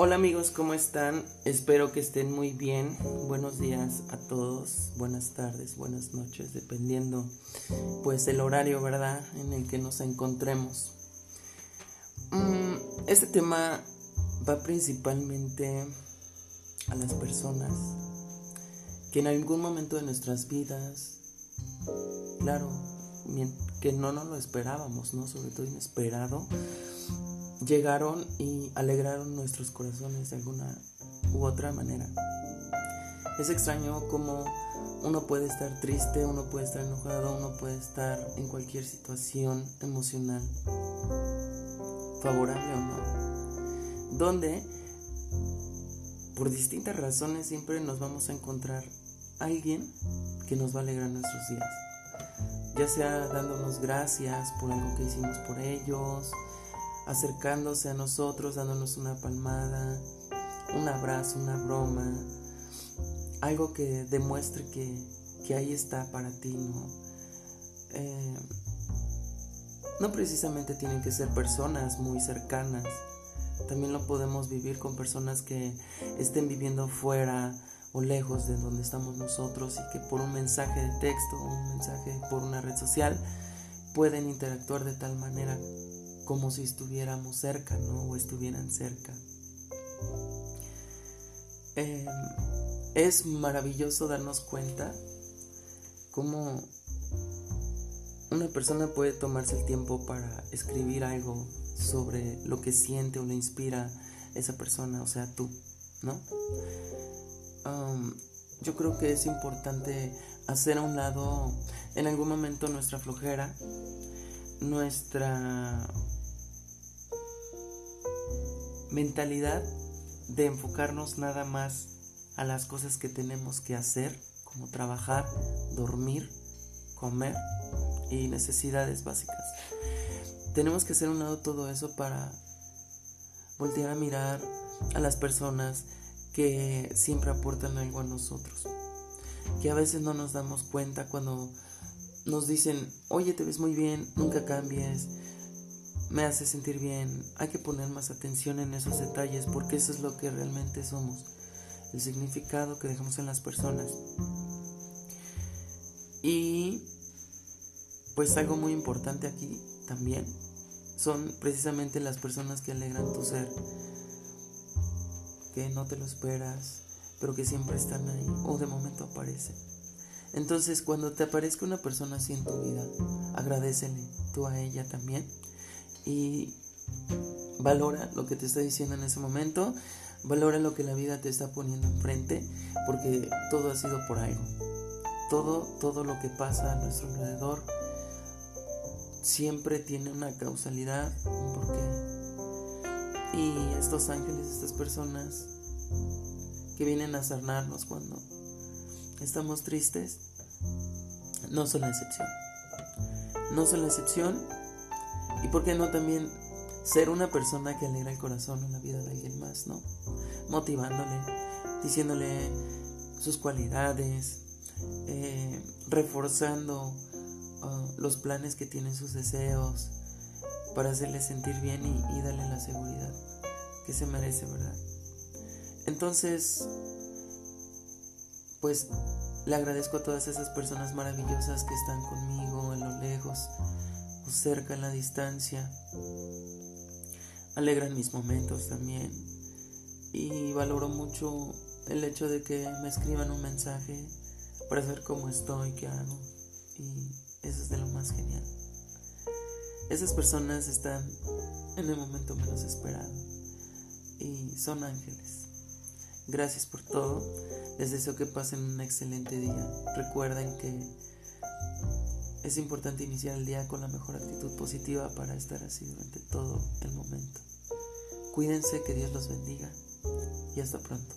Hola amigos, ¿cómo están? Espero que estén muy bien. Buenos días a todos, buenas tardes, buenas noches, dependiendo pues el horario, ¿verdad? En el que nos encontremos. Mm, este tema va principalmente a las personas que en algún momento de nuestras vidas, claro, que no nos lo esperábamos, ¿no? Sobre todo inesperado, llegaron y alegraron nuestros corazones de alguna u otra manera. Es extraño como uno puede estar triste, uno puede estar enojado, uno puede estar en cualquier situación emocional, favorable o no, donde por distintas razones siempre nos vamos a encontrar alguien que nos va a alegrar nuestros días, ya sea dándonos gracias por algo que hicimos por ellos, acercándose a nosotros, dándonos una palmada, un abrazo, una broma, algo que demuestre que, ahí está para ti, ¿no? Eh, no precisamente tienen que ser personas muy cercanas, también lo podemos vivir con personas que estén viviendo fuera o lejos de donde estamos nosotros y que por un mensaje de texto un mensaje por una red social pueden interactuar de tal manera como si estuviéramos cerca, ¿no? O estuvieran cerca. Em, es maravilloso darnos cuenta cómo una persona puede tomarse el tiempo para escribir algo sobre lo que siente o le inspira esa persona, o sea, tú, ¿no? yo creo que es importante hacer a un lado en algún momento nuestra flojera, nuestra mentalidad de enfocarnos nada más a las cosas que tenemos que hacer, como trabajar, dormir, comer y necesidades básicas. Tenemos que hacer un lado todo eso para voltear a mirar a las personas que siempre aportan algo a nosotros. Que a veces no nos damos cuenta cuando nos dicen, oye, te ves muy bien, nunca cambies, me hace sentir bien. Hay que poner más atención en esos detalles porque eso es lo que realmente somos, el significado que dejamos en las personas. Y pues algo muy importante aquí también son precisamente las personas que alegran tu ser, que no te lo esperas, pero que siempre están ahí o de momento aparecen. Entonces, cuando te aparezca una persona así en tu vida, agradecele tú a ella también y valora lo que te está diciendo en ese momento, valora lo que la vida te está poniendo enfrente, porque todo ha sido por algo. Todo, todo lo que pasa a nuestro alrededor siempre tiene una causalidad, un porqué. Y estos ángeles, estas personas que vienen a sanarnos cuando estamos tristes, no son la excepción. No son la excepción y por qué no también ser una persona que alegra el corazón en la vida de alguien más, ¿no? Motivándole, diciéndole sus cualidades, eh, reforzando uh, los planes que tienen sus deseos para hacerle sentir bien y, y darle la seguridad que se merece, ¿verdad? Entonces, pues le agradezco a todas esas personas maravillosas que están conmigo en lo lejos, cerca en la distancia. Alegran mis momentos también. Y valoro mucho el hecho de que me escriban un mensaje para saber cómo estoy, qué hago. Y eso es de lo más genial. Esas personas están en el momento menos esperado. Y son ángeles. Gracias por todo. Les deseo que pasen un excelente día. Recuerden que es importante iniciar el día con la mejor actitud positiva para estar así durante todo el momento. Cuídense, que Dios los bendiga y hasta pronto.